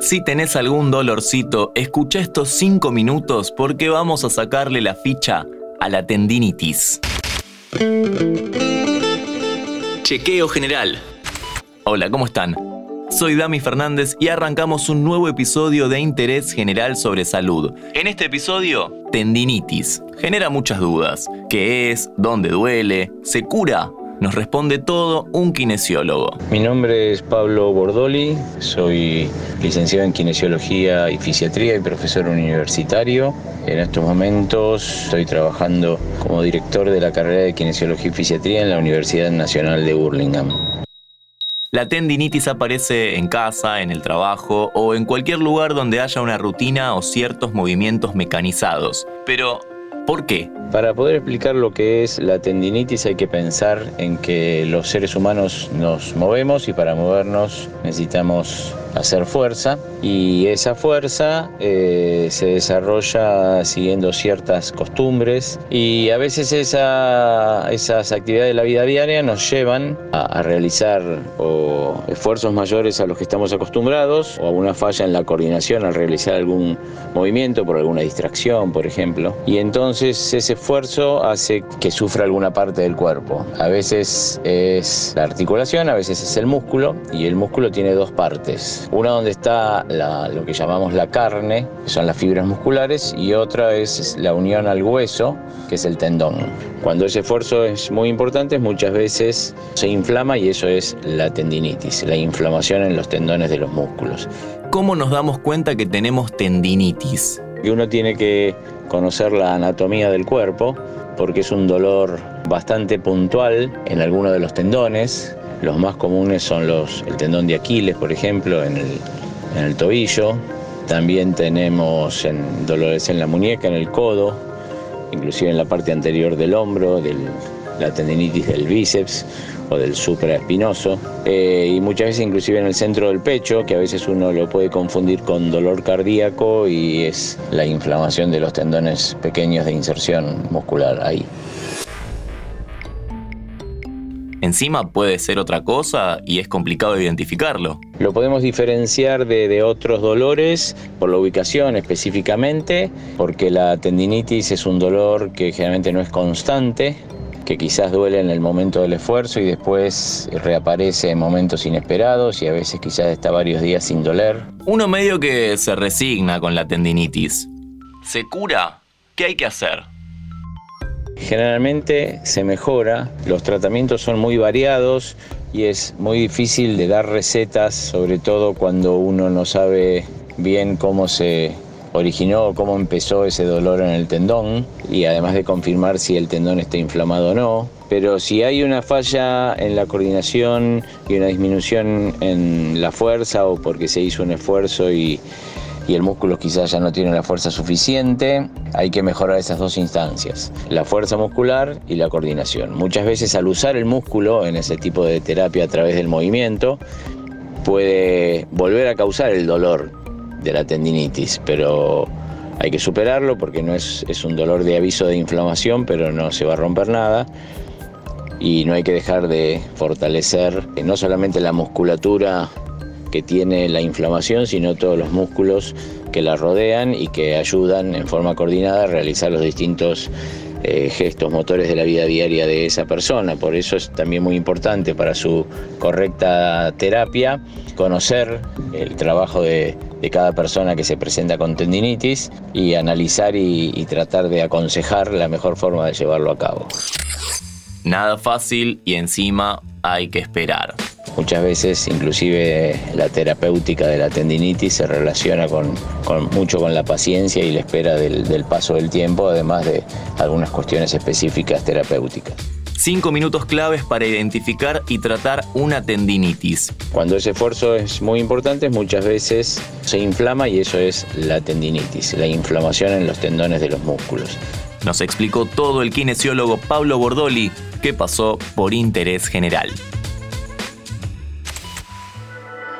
Si tenés algún dolorcito, escucha estos 5 minutos porque vamos a sacarle la ficha a la tendinitis. Chequeo general. Hola, ¿cómo están? Soy Dami Fernández y arrancamos un nuevo episodio de Interés General sobre Salud. En este episodio, tendinitis. Genera muchas dudas. ¿Qué es? ¿Dónde duele? ¿Se cura? Nos responde todo un kinesiólogo. Mi nombre es Pablo Bordoli, soy licenciado en kinesiología y fisiatría y profesor universitario. En estos momentos estoy trabajando como director de la carrera de kinesiología y fisiatría en la Universidad Nacional de Burlingame. La tendinitis aparece en casa, en el trabajo o en cualquier lugar donde haya una rutina o ciertos movimientos mecanizados. Pero, ¿por qué? Para poder explicar lo que es la tendinitis hay que pensar en que los seres humanos nos movemos y para movernos necesitamos hacer fuerza y esa fuerza eh, se desarrolla siguiendo ciertas costumbres y a veces esas actividades de la vida diaria nos llevan a, realizar esfuerzos mayores a los que estamos acostumbrados o a una falla en la coordinación al realizar algún movimiento por alguna distracción, por ejemplo. Y entonces ese esfuerzo hace que sufra alguna parte del cuerpo. A veces es la articulación, a veces es el músculo y el músculo tiene dos partes. Una donde está lo que llamamos la carne, que son las fibras musculares, y otra es la unión al hueso, que es el tendón. Cuando ese esfuerzo es muy importante, muchas veces se inflama y eso es la tendinitis, la inflamación en los tendones de los músculos. ¿Cómo nos damos cuenta que tenemos tendinitis? Y uno tiene que conocer la anatomía del cuerpo, porque es un dolor bastante puntual en algunos de los tendones. Los más comunes son los, el tendón de Aquiles, por ejemplo, en el, tobillo. También tenemos dolores en la muñeca, en el codo, inclusive en la parte anterior del hombro, de la tendinitis del bíceps o del supraespinoso eh, y muchas veces inclusive en el centro del pecho, que a veces uno lo puede confundir con dolor cardíaco y es la inflamación de los tendones pequeños de inserción muscular ahí. Encima puede ser otra cosa y es complicado identificarlo. Lo podemos diferenciar de, de, otros dolores por la ubicación específicamente, porque la tendinitis es un dolor que generalmente no es constante, que quizás duele en el momento del esfuerzo y después reaparece en momentos inesperados y a veces quizás está varios días sin doler. Uno medio que se resigna con la tendinitis. ¿Se cura? ¿Qué hay que hacer? Generalmente se mejora, los tratamientos son muy variados y es muy difícil de dar recetas, sobre todo cuando uno no sabe bien cómo se originó cómo empezó ese dolor en el tendón y además de confirmar si el tendón está inflamado o no. Pero si hay una falla en la coordinación y una disminución en la fuerza o porque se hizo un esfuerzo y, y el músculo quizás ya no tiene la fuerza suficiente, hay que mejorar esas dos instancias, la fuerza muscular y la coordinación. Muchas veces al usar el músculo en ese tipo de terapia a través del movimiento, puede volver a causar el dolor de la tendinitis, pero hay que superarlo porque no es, es un dolor de aviso de inflamación, pero no se va a romper nada. Y no hay que dejar de fortalecer eh, no solamente la musculatura que tiene la inflamación, sino todos los músculos que la rodean y que ayudan en forma coordinada a realizar los distintos eh, gestos motores de la vida diaria de esa persona. Por eso es también muy importante para su correcta terapia conocer el trabajo de, cada persona que se presenta con tendinitis y analizar y, y tratar de aconsejar la mejor forma de llevarlo a cabo. Nada fácil y encima hay que esperar. Muchas veces inclusive la terapéutica de la tendinitis se relaciona con, mucho con la paciencia y la espera del, paso del tiempo, además de algunas cuestiones específicas terapéuticas. Cinco minutos claves para identificar y tratar una tendinitis. Cuando ese esfuerzo es muy importante, muchas veces se inflama y eso es la tendinitis, la inflamación en los tendones de los músculos. Nos explicó todo el kinesiólogo Pablo Bordoli, que pasó por interés general.